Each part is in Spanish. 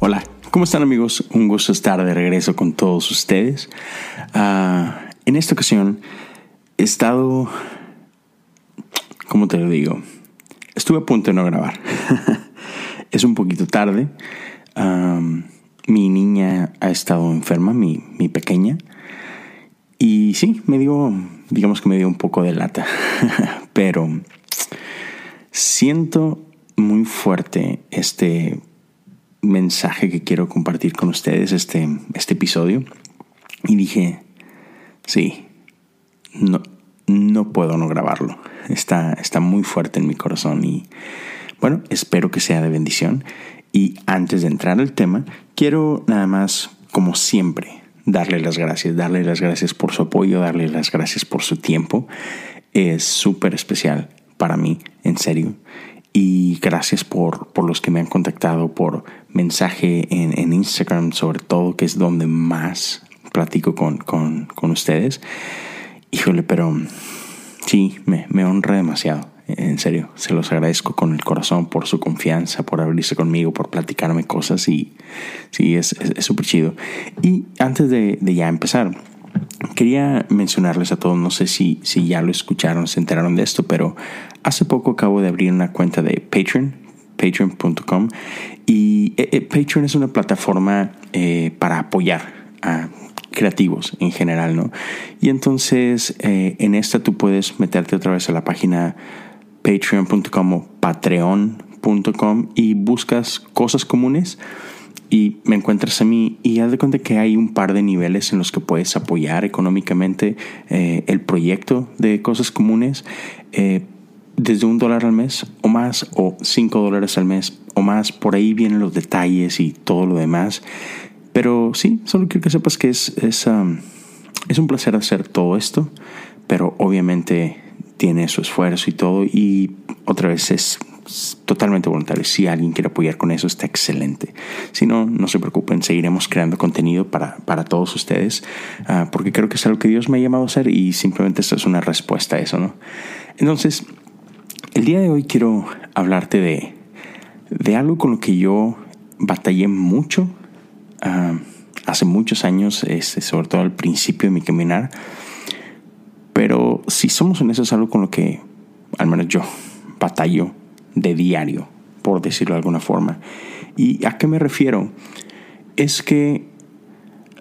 Hola, ¿cómo están amigos? Un gusto estar de regreso con todos ustedes. Ah, en esta ocasión he estado, ¿cómo te lo digo? Estuve a punto de no grabar. es un poquito tarde. mi niña ha estado enferma, mi, mi pequeña. Y sí, me dio, digamos que me dio un poco de lata. Pero siento muy fuerte este mensaje que quiero compartir con ustedes, este, este episodio. Y dije, sí, no, no puedo no grabarlo. Está, está muy fuerte en mi corazón y bueno, espero que sea de bendición. Y antes de entrar al tema, quiero nada más, como siempre, darle las gracias, darle las gracias por su apoyo, darle las gracias por su tiempo. Es súper especial para mí, en serio. Y gracias por, por, los que me han contactado por mensaje en, en, Instagram, sobre todo, que es donde más platico con, con, con ustedes. Híjole, pero sí, me, me, honra demasiado. En serio, se los agradezco con el corazón por su confianza, por abrirse conmigo, por platicarme cosas y sí, es súper chido. Y antes de, de ya empezar, Quería mencionarles a todos, no sé si, si ya lo escucharon, se enteraron de esto, pero hace poco acabo de abrir una cuenta de Patreon, patreon.com, y eh, eh, Patreon es una plataforma eh, para apoyar a creativos en general, ¿no? Y entonces en esta tú puedes meterte otra vez a la página patreon.com o patreon.com y buscas cosas comunes y me encuentras a mí y haz de cuenta que hay un par de niveles en los que puedes apoyar económicamente eh, el proyecto de cosas comunes eh, desde un dólar al mes o más o cinco dólares al mes o más por ahí vienen los detalles y todo lo demás pero sí solo quiero que sepas que es es, um, es un placer hacer todo esto pero obviamente tiene su esfuerzo y todo y otra vez es totalmente voluntario. Si alguien quiere apoyar con eso, está excelente. Si no, no se preocupen, seguiremos creando contenido para, para todos ustedes, uh, porque creo que es algo que Dios me ha llamado a hacer y simplemente esto es una respuesta a eso, ¿no? Entonces, el día de hoy quiero hablarte de, de algo con lo que yo batallé mucho uh, hace muchos años, este, sobre todo al principio de mi caminar. Pero si somos en eso es algo con lo que, al menos yo, batallo de diario, por decirlo de alguna forma. ¿Y a qué me refiero? Es que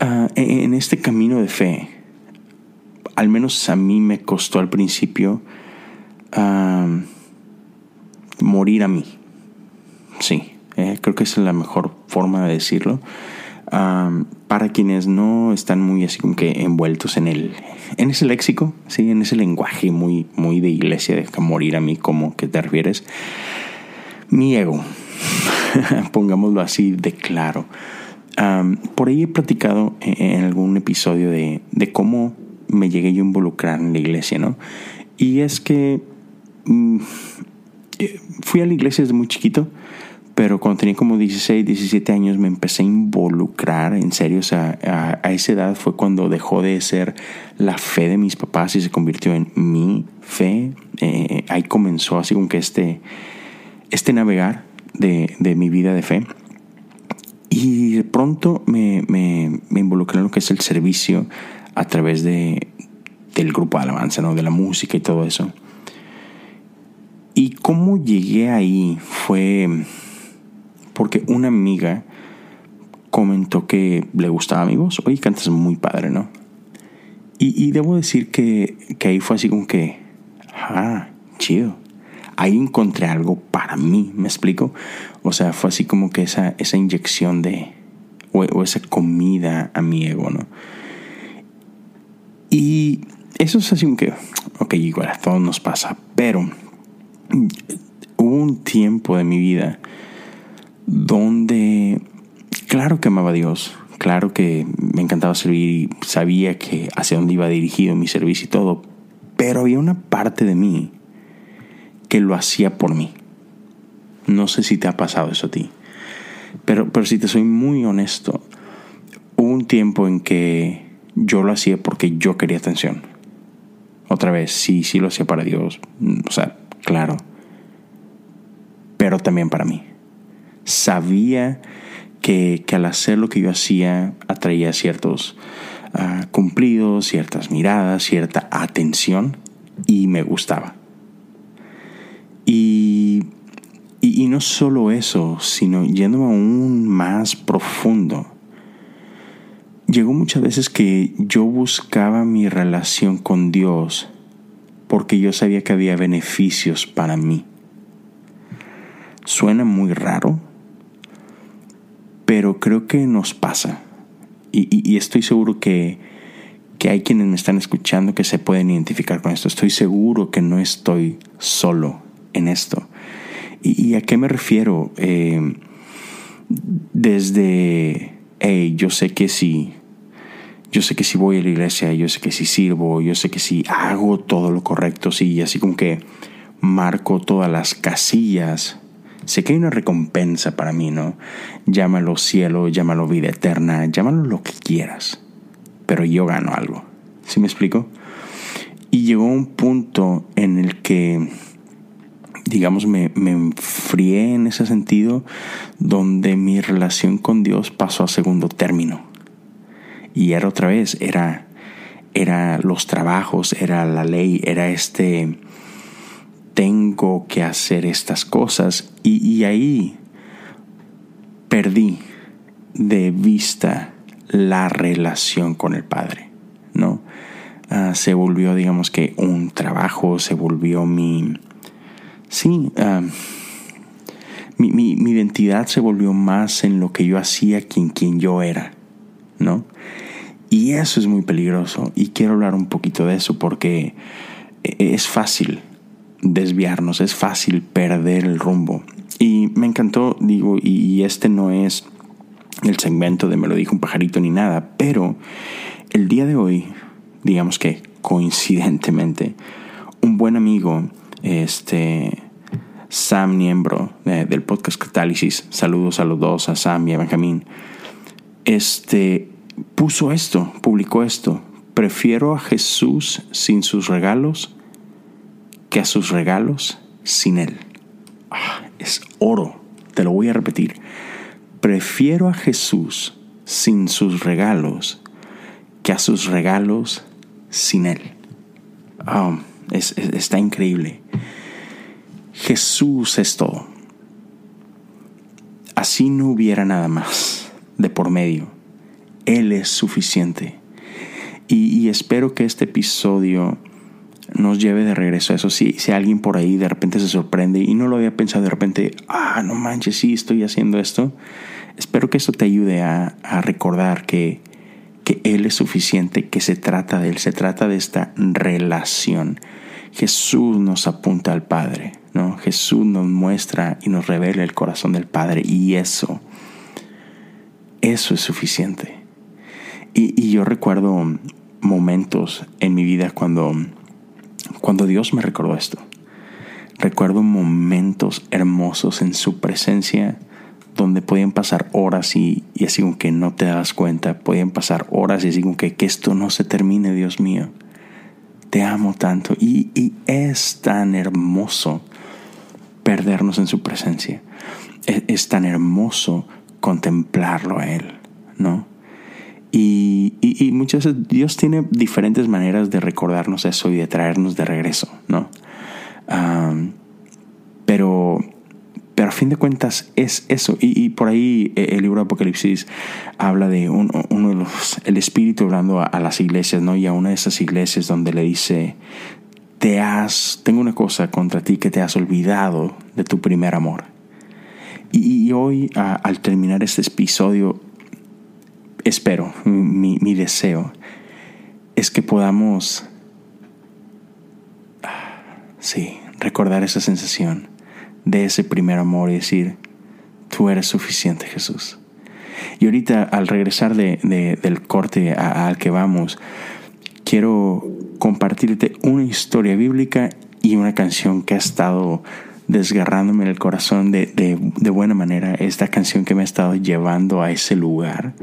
uh, en este camino de fe, al menos a mí me costó al principio uh, morir a mí. Sí, eh, creo que esa es la mejor forma de decirlo. Para quienes no están muy así que envueltos en el en ese léxico, sí, en ese lenguaje muy muy de iglesia de morir a mí, como que te refieres? Mi ego, pongámoslo así de claro. Por ahí he platicado en algún episodio de, de, cómo me llegué yo a involucrar en la iglesia, ¿no? Y es que mm, eh, fui a la iglesia desde muy chiquito pero cuando tenía como 16, 17 años me empecé a involucrar, en serio, o sea, a, esa edad fue cuando dejó de ser la fe de mis papás y se convirtió en mi fe. Eh, ahí comenzó así como que este, este navegar de, de, mi vida de fe. Y de pronto me, me, me, involucré en lo que es el servicio a través de, del grupo de alabanza, ¿no? de la música y todo eso. Y cómo llegué ahí fue porque una amiga comentó que le gustaba mi voz. Oye, cantas muy padre, ¿no? Y, debo decir que, que, ahí fue así como que, ah, chido. Ahí encontré algo para mí, ¿me explico? O sea, fue así como que esa, esa inyección de, o, esa comida a mi ego, ¿no? Y eso es así como que, ok, igual a todos nos pasa, pero hubo un tiempo de mi vida donde claro que amaba a Dios, claro que me encantaba servir y sabía que hacia dónde iba dirigido mi servicio y todo, pero había una parte de mí que lo hacía por mí. No sé si te ha pasado eso a ti. Pero, pero si te soy muy honesto, hubo un tiempo en que yo lo hacía porque yo quería atención. Otra vez, sí, sí lo hacía para Dios. O sea, claro. Pero también para mí. Sabía que, al hacer lo que yo hacía atraía ciertos ah, cumplidos, ciertas miradas, cierta atención y me gustaba. Y, y, no solo eso, sino yéndome aún más profundo. Llegó muchas veces que yo buscaba mi relación con Dios porque yo sabía que había beneficios para mí. Suena muy raro, pero creo que nos pasa. Y, estoy seguro que, que, hay quienes me están escuchando que se pueden identificar con esto. Estoy seguro que no estoy solo en esto. ¿Y, a qué me refiero? Eh, desde, hey, yo sé que si, yo sé que si voy a la iglesia, yo sé que si sirvo, yo sé que si hago todo lo correcto, sí, así como que marco todas las casillas Sé que hay una recompensa para mí, ¿no? Llámalo cielo, llámalo vida eterna, llámalo lo que quieras. Pero yo gano algo. ¿Sí me explico? Y llegó un punto en el que, digamos, me, me enfrié en ese sentido, donde mi relación con Dios pasó a segundo término. Y era otra vez, era, era los trabajos, era la ley, era este tengo que hacer estas cosas y, ahí perdí de vista la relación con el Padre, ¿no? Ah, se volvió, digamos que, un trabajo, se volvió mi... Sí, ah, mi, mi, identidad se volvió más en lo que yo hacía que en quien yo era, ¿no? Y eso es muy peligroso y quiero hablar un poquito de eso porque es fácil desviarnos, es fácil perder el rumbo. Y me encantó, digo, y este no es el segmento de me lo dijo un pajarito ni nada, pero el día de hoy, digamos que coincidentemente, un buen amigo, este Sam Niembro del podcast Catálisis, saludos a los dos, a Sam y a Benjamín, este puso esto, publicó esto, prefiero a Jesús sin sus regalos que a sus regalos sin Él. Ah, es oro, te lo voy a repetir. Prefiero a Jesús sin sus regalos que a sus regalos sin Él. Ah, está increíble. Jesús es todo. Así no hubiera nada más de por medio. Él es suficiente. y espero que este episodio nos lleve de regreso a eso. Si, si alguien por ahí de repente se sorprende y no lo había pensado de repente, ah, no manches, sí, estoy haciendo esto, espero que esto te ayude a, recordar que, que Él es suficiente, que se trata de Él, se trata de esta relación. Jesús nos apunta al Padre, ¿no? Jesús nos muestra y nos revela el corazón del Padre y eso, eso es suficiente. Y, y yo recuerdo momentos en mi vida cuando cuando Dios me recordó esto, recuerdo momentos hermosos en su presencia donde podían pasar horas y, así como que no te das cuenta, podían pasar horas y así como que, que esto no se termine, Dios mío. Te amo tanto y, y es tan hermoso perdernos en su presencia. Es, es tan hermoso contemplarlo a Él, ¿no? Y, muchas veces Dios tiene diferentes maneras de recordarnos eso y de traernos de regreso, ¿no? pero, pero a fin de cuentas es eso. Y, por ahí eh, el libro de Apocalipsis habla de uno de los, el Espíritu hablando a, las iglesias, ¿no? Y a una de esas iglesias donde le dice, te has, tengo una cosa contra ti que te has olvidado de tu primer amor. Y, hoy, al terminar este episodio, espero, mi, deseo, es que podamos, sí, recordar esa sensación de ese primer amor y decir, tú eres suficiente Jesús. Y ahorita al regresar de, del corte al que vamos, quiero compartirte una historia bíblica y una canción que ha estado desgarrándome el corazón de, de, buena manera esta canción que me ha estado llevando a ese lugar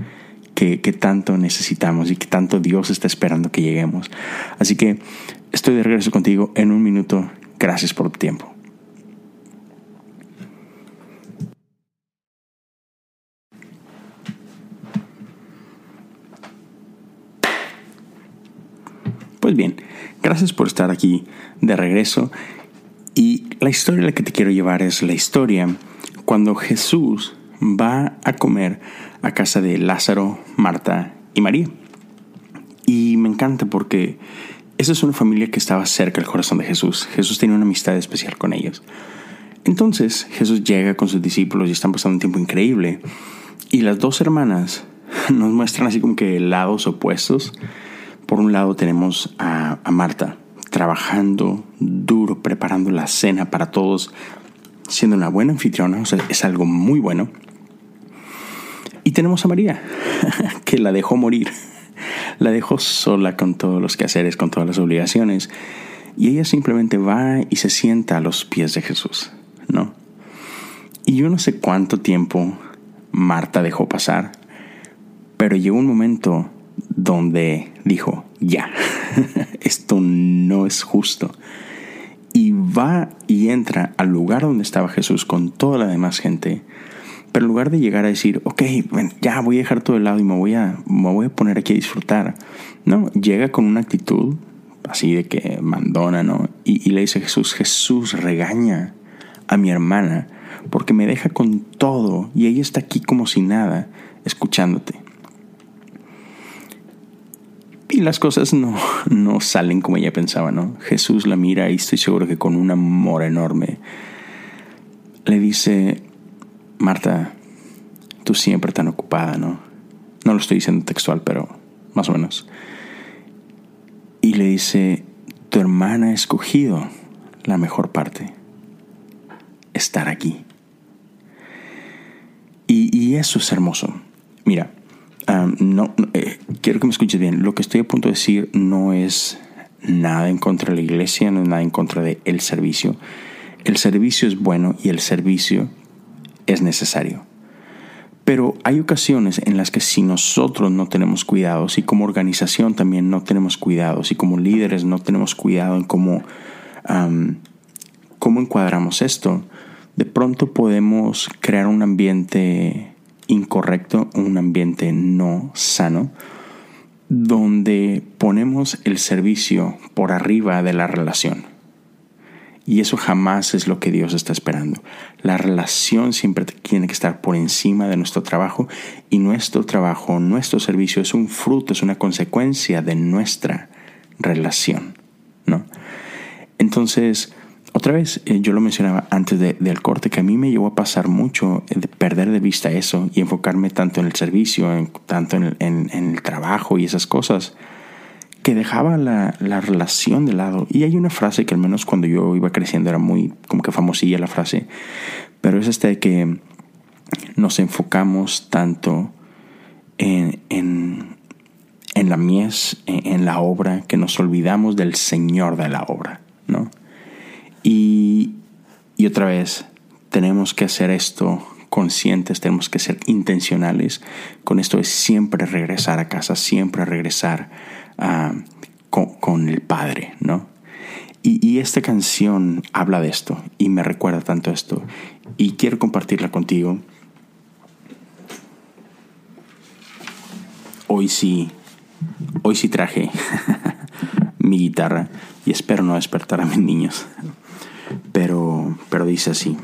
que, tanto necesitamos y que tanto Dios está esperando que lleguemos. Así que estoy de regreso contigo en un minuto. Gracias por tu tiempo. Pues bien, gracias por estar aquí de regreso y la historia la que te quiero llevar es la historia cuando Jesús va a comer a casa de Lázaro, Marta y María. Y me encanta porque esa es una familia que estaba cerca del corazón de Jesús. Jesús tenía una amistad especial con ellos. Entonces Jesús llega con sus discípulos y están pasando un tiempo increíble. Y las dos hermanas nos muestran así como que lados opuestos. Por un lado tenemos a, a Marta, trabajando duro, preparando la cena para todos, siendo una buena anfitriona, o sea, es algo muy bueno. Y tenemos a María, que la dejó morir, la dejó sola con todos los quehaceres, con todas las obligaciones, y ella simplemente va y se sienta a los pies de Jesús, ¿no? Y yo no sé cuánto tiempo Marta dejó pasar, pero llegó un momento donde dijo, ya, esto no es justo. Y va y entra al lugar donde estaba Jesús con toda la demás gente. Pero en lugar de llegar a decir, ok, ya voy a dejar todo el lado y me voy, a, me voy a poner aquí a disfrutar, no, llega con una actitud así de que mandona, ¿no? Y, le dice Jesús, Jesús regaña a mi hermana porque me deja con todo y ella está aquí como si nada, escuchándote. Y las cosas no, no salen como ella pensaba, ¿no? Jesús la mira y estoy seguro que con un amor enorme le dice, Marta, tú siempre tan ocupada, ¿no? No lo estoy diciendo textual, pero más o menos. Y le dice, tu hermana ha escogido la mejor parte, estar aquí. Y, y eso es hermoso. Mira, no, eh, quiero que me escuches bien. Lo que estoy a punto de decir no es nada en contra de la iglesia, no es nada en contra del el servicio. El servicio es bueno y el servicio es necesario. Pero hay ocasiones en las que si nosotros no tenemos cuidado, si como organización también no tenemos cuidado, si como líderes no tenemos cuidado en cómo, cómo encuadramos esto, de pronto podemos crear un ambiente incorrecto, un ambiente no sano, donde ponemos el servicio por arriba de la relación. Y eso jamás es lo que Dios está esperando. La relación siempre tiene que estar por encima de nuestro trabajo y nuestro trabajo, nuestro servicio es un fruto, es una consecuencia de nuestra relación, ¿no? Entonces, otra vez, eh, yo lo mencionaba antes del corte, que a mí me llevó a pasar mucho de perder de vista eso y enfocarme tanto en el servicio, en, tanto en el, trabajo y esas cosas, que dejaba la, la, relación de lado. Y hay una frase que al menos cuando yo iba creciendo era muy como que famosilla la frase, pero es esta de que nos enfocamos tanto en, en, en la mies, en la obra, que nos olvidamos del Señor de la obra, ¿no? Y, otra vez, tenemos que hacer esto conscientes, tenemos que ser intencionales. Con esto es siempre regresar a casa, siempre regresar ah, con, el Padre, ¿no? Y, esta canción habla de esto y me recuerda tanto esto y quiero compartirla contigo. Hoy sí, hoy sí traje mi guitarra y espero no despertar a mis niños pero, pero dice así.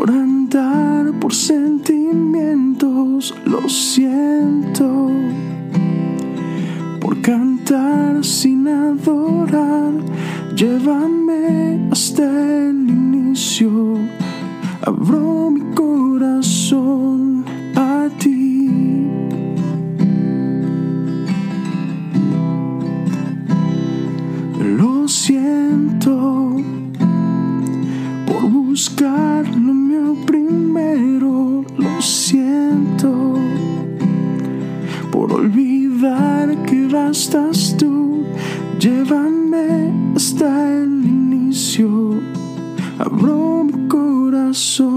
Por andar por sentimientos, lo siento. Por cantar sin adorar, llévame hasta el inicio, abro mi corazón olvidar que bastas tú, llévame hasta el inicio, abro mi corazón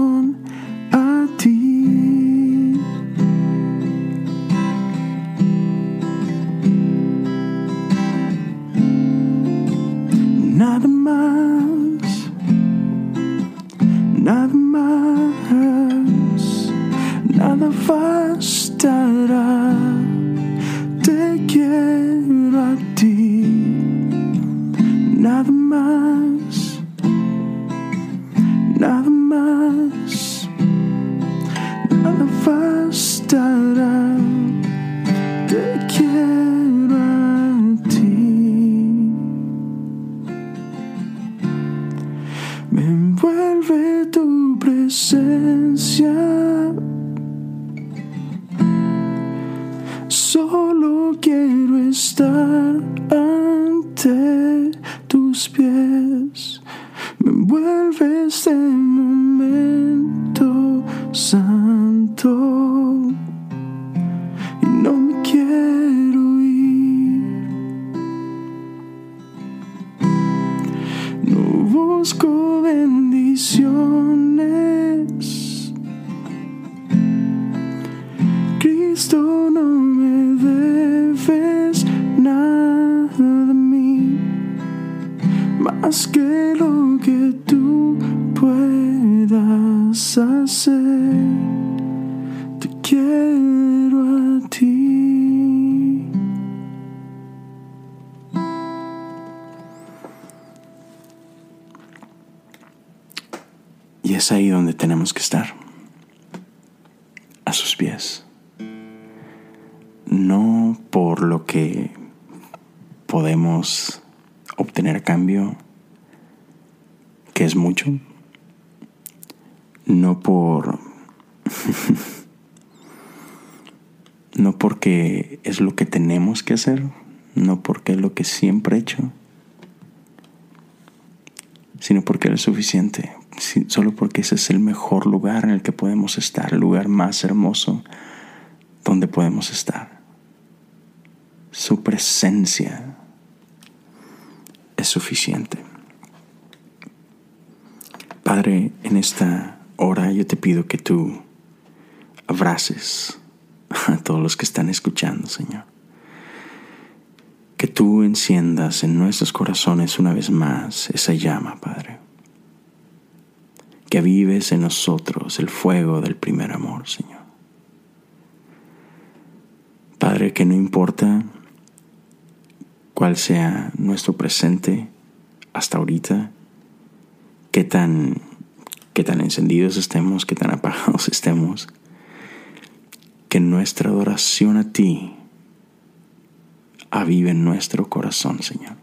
school. Sus pies. No por lo que podemos obtener cambio, que es mucho. No por... no porque es lo que tenemos que hacer, no porque es lo que siempre he hecho, sino porque es suficiente, solo porque ese es el mejor lugar en el que podemos estar, el lugar más hermoso donde podemos estar. Su presencia es suficiente. Padre, en esta hora yo te pido que tú abraces a todos los que están escuchando, Señor. Que tú enciendas en nuestros corazones una vez más esa llama, Padre. Que avives en nosotros el fuego del primer amor, Señor. Padre, que no importa cuál sea nuestro presente hasta ahorita, qué tan, qué tan encendidos estemos, qué tan apagados estemos, que nuestra adoración a ti avive en nuestro corazón, Señor.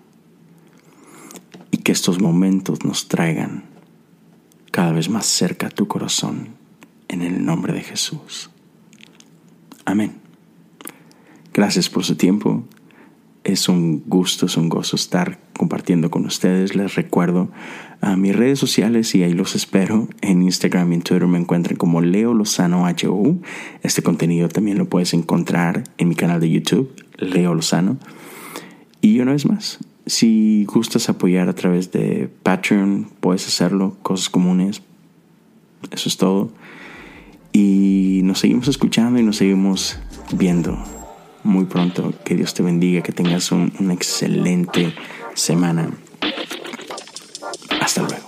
Y que estos momentos nos traigan cada vez más cerca tu corazón, en el nombre de Jesús. Amén. Gracias por su tiempo. Es un gusto, es un gozo estar compartiendo con ustedes. Les recuerdo a mis redes sociales y ahí los espero. En Instagram y en Twitter me encuentran como Leo Lozano HU. Este contenido también lo puedes encontrar en mi canal de YouTube, Leo Lozano. Y una vez más, si gustas apoyar a través de Patreon, puedes hacerlo, cosas comunes. Eso es todo. Y nos seguimos escuchando y nos seguimos viendo muy pronto. Que Dios te bendiga, que tengas un- una excelente semana. Hasta luego.